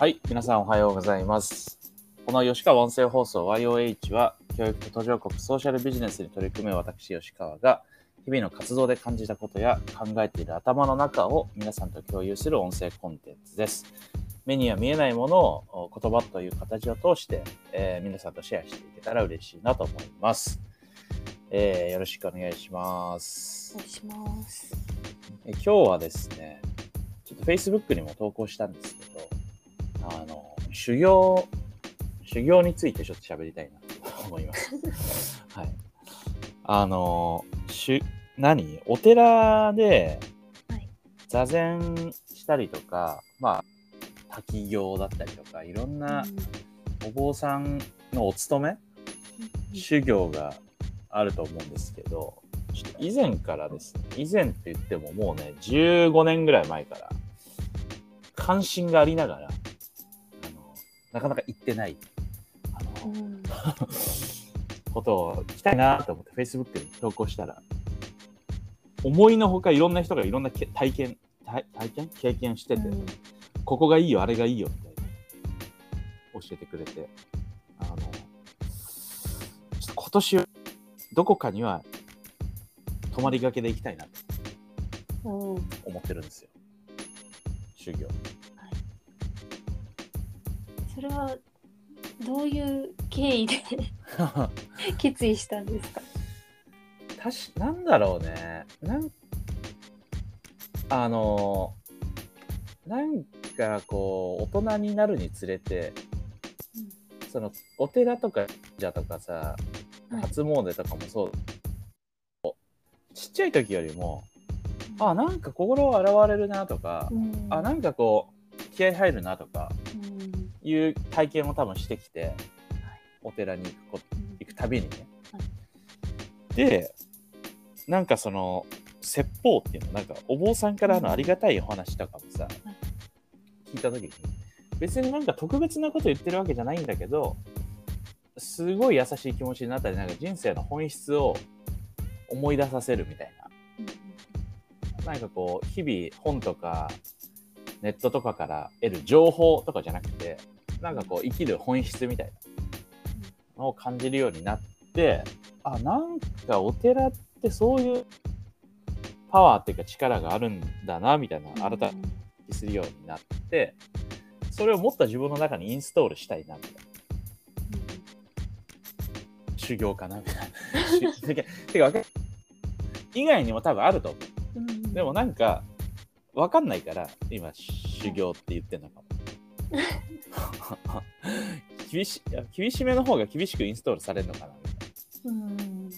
はい、皆さんおはようございます。この吉川音声放送 YOH は、教育と途上国ソーシャルビジネスに取り組む私、吉川が、日々の活動で感じたことや考えている頭の中を皆さんと共有する音声コンテンツです。目には見えないものを言葉という形を通して、えー皆さんとシェアしていけたら嬉しいなと思います。えーよろしくお願いしますお。願いします。え今日はですね、ちょっと Facebook にも投稿したんですけど、あの、修行、修行についてちょっと喋りたいなと思います。はい。あの、しゅ、何？お寺ではい。座禅したりとか、まあ、滝行だったりとか、いろんなお坊さんのお勤め、修行があると思うんですけど、ちょっと以前からですね、以前って言ってももうね、15年ぐらい前から、関心がありながら、なかなか行ってない、あの、うんことを聞きたいなと思って Facebook に投稿したら、思いのほかいろんな人がいろんなけ体験、体体験？経験してて、うんここがいいよ、あれがいいよ、みたいな、教えてくれて、あの、ちょっと今年、どこかには、泊まりがけで行きたいなと思ってるんですよ。修行。それはどういう経緯で 決意したんですか？たし、なんだろうね。なん、あの、なんかこう、大人になるにつれて、その、お寺とか、じゃとかさ、はい。初詣とかもそう、ちっちゃい時よりも、あ、なんか心洗われるなとか、うん。あ、なんかこう、気合入るなとかうんいう体験を多分してきて、お寺に行くこ行くたびにね。はい。で、なんかその、説法っていうの、なんかお坊さんからのありがたいお話とかもさ、聞いた時に、別になんか特別なこと言ってるわけじゃないんだけど、すごい優しい気持ちになったり、なんか人生の本質を思い出させるみたいな。なんかこう、日々本とかネットとかから得る情報とかじゃなくて、なんかこう生きる本質みたいなのを感じるようになって、あ、なんかお寺ってそういうパワーっていうか力があるんだな、みたいな、改めて気するようになって、それをもっと自分の中にインストールしたいな、みたいな。修行かな、みたいな。し てかてか以外にも多分あると思う。うんでもなんか、わかんないから、今、修行って言ってんのかも。厳しいや厳しめの方が厳しくインストールされるのかな。みたいうん。な。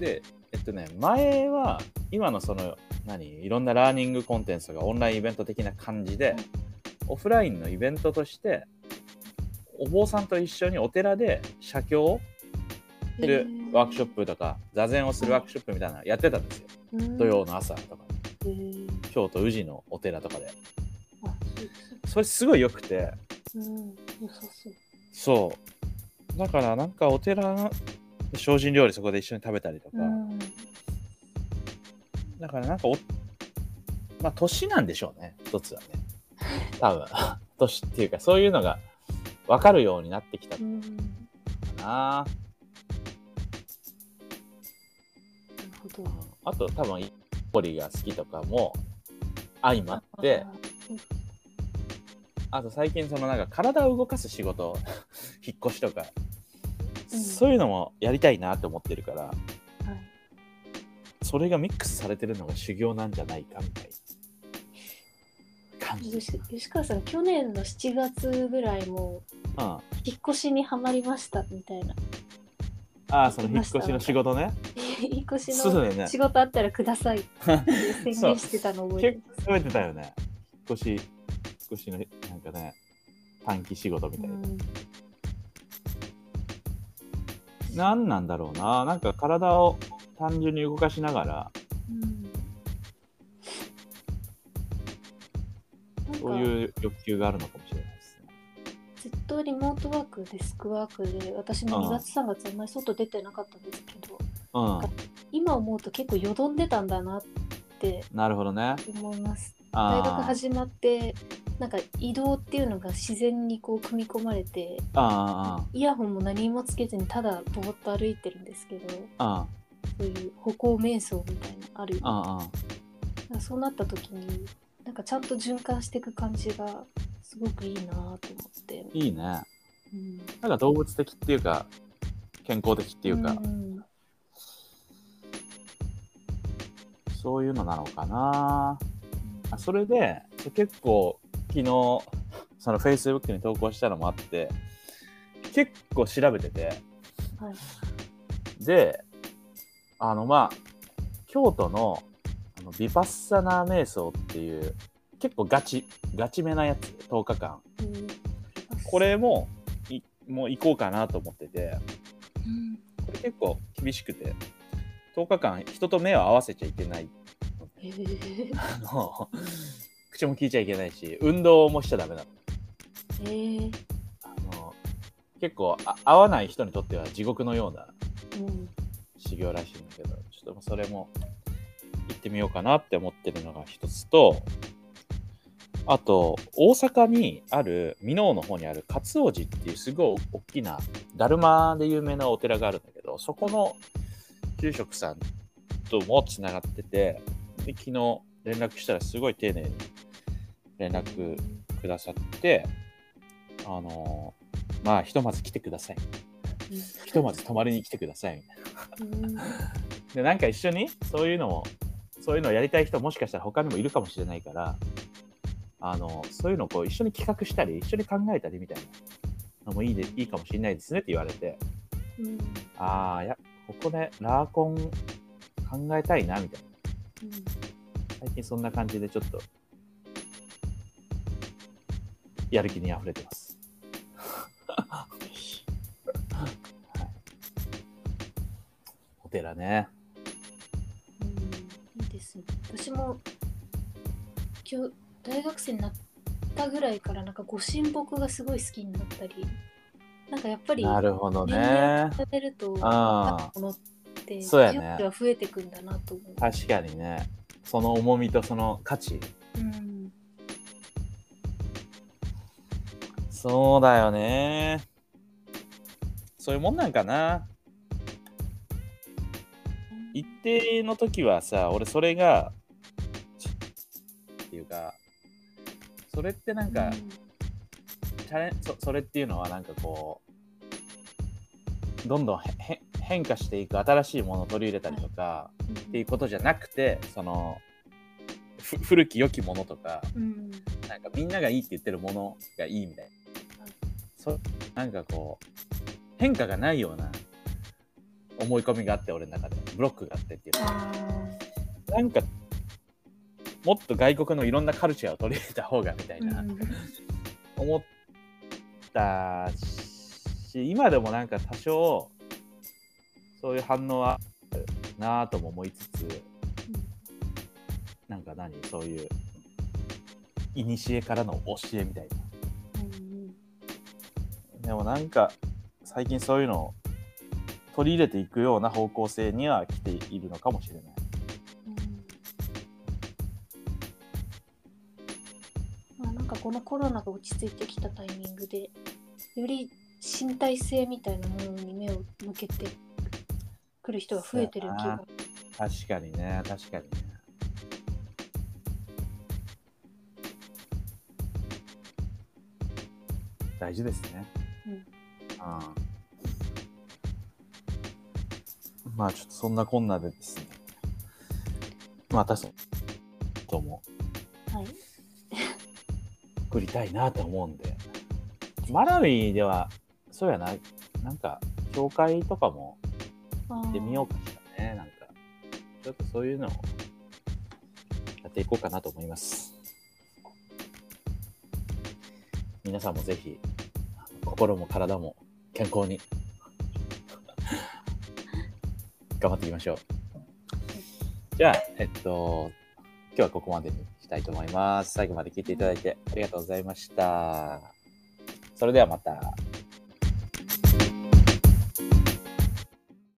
で、えっとね、前は、今のその、何、いろんなラーニングコンテンツがオンラインイベント的な感じではい、オフラインのイベントとして、お坊さんと一緒にお寺で写経をするワークショップとか、座禅をするワークショップみたいなのやってたんですよ。プ土曜の朝とか。京都宇治のお寺とかで。あそれすごい良くて、うんそう。だからなんかお寺の精進料理そこで一緒に食べたりとか、うんだからなんかお、まあ年なんでしょうね、一つはね。多分。年っていうかそういうのが分かるようになってきたかうんなるな。ほど。あと多分、ポリが好きとかも相まって、あと最近そのなんか体を動かす仕事、引っ越しとか、うん。そういうのもやりたいなと思ってるから、はい。それがミックスされてるのが修行なんじゃないかみたいな感じ。吉吉川さん去年の7月ぐらいも引っ越しにはまりましたみたいな。あ、その引っ越しの仕事ね。引っ越しの仕事あったらくださいって宣言してたの覚えて結構てたよね。引っ越し、引っ越しのなんかね、短期仕事みたいな。うん何なんだろうな。なんか体を単純に動かしながら、うんそういう欲求があるのかもしれないですね。ずっとリモートワークデスクワークで私も2月3月あんまり外出てなかったんですけどうん。今思うと結構よどんでたんだなってなるほどね。思います大学あ始まってなんか移動っていうのが自然にこう組み込まれてああイヤホンも何もつけずにただぼーっと歩いてるんですけどああそういう歩行瞑想みたいなのある。よあそうなった時になんかちゃんと循環していく感じがすごくいいなと思って、いいね。うん、なんか動物的っていうか健康的っていうか、ん。そういうのなのかな。あそれで結構昨日その Facebook に投稿したのもあって結構調べててはい。であのまあ京都のあのビパッサナー瞑想っていう結構ガチガチめなやつ10日間。うん。これもいもう行こうかなと思っててうんこれ結構厳しくて10日間人と目を合わせちゃいけないへえあの口も聞いちゃいけないし運動もしちゃダメなの。へえあの結構あ合わない人にとっては地獄のようなうん修行らしいんだけどちょっとそれも行ってみようかなって思ってるのが一つとあと大阪にある箕面の方にある勝王寺っていうすごい大きなだるまで有名なお寺があるんだけどそこの住職さんともつながっててで昨日連絡したらすごい丁寧に連絡くださってあのまあひとまず来てください。ひとまず泊まりに来てください。みたいな。うん。でなんか一緒にそういうのもそういうのをやりたい人もしかしたら他にもいるかもしれないからあのそういうのをこう一緒に企画したり一緒に考えたりみたいなのもいいでいいかもしれないですねって言われて。うん。ああいやここでラーコン考えたいなみたいな。最近そんな感じでちょっとやる気にあふれてます。はいお寺ね。うんいいですね。私も今日大学生になったぐらいからなんかご神木がすごい好きになったり、なんかやっぱりなるほどね。重ねるとあものってそうやねは増えてくんだなと思う。確かにね。その重みとその価値。うん、そうだよね。そういうもんなんかな。一定の時はさ、俺それが、っていうか、それってなんか、チャレンそそれっていうのはなんかこうどんどんへへ変化していく新しいものを取り入れたりとか、うんっていうことじゃなくてそのふ古き良きものとかうんなんかみんながいいって言ってるものがいいみたいな、そなんかこう変化がないような思い込みがあって俺の中で。ブロックがあってっていう。なんかもっと外国のいろんなカルチャーを取り入れた方がみたいな、ーうん。思ったし今でもなんか多少そういう反応はなぁとも思いつつなんか何？そういう古からの教えみたいうんなでもなんか最近そういうのを取り入れていくような方向性には来ているのかもしれない。まあ、なんかこのコロナが落ち着いてきたタイミングでより身体性みたいなものに目を向けてくる人が増えてる気が確かにね。確かにね。大事ですねうん。ああまあちょっとそんなこんなでですね。まあ確かにともはい。送りたいなと思うんで。マラウイではそうやな。なんか教会とかもあ行ってみようかしらね。なんかちょっとそういうのをやっていこうかなと思います。皆さんもぜひ心も体も健康に頑張っていきましょう。じゃあえっと今日はここまでにしたいと思います。最後まで聞いていただいてありがとうございました。それではまた。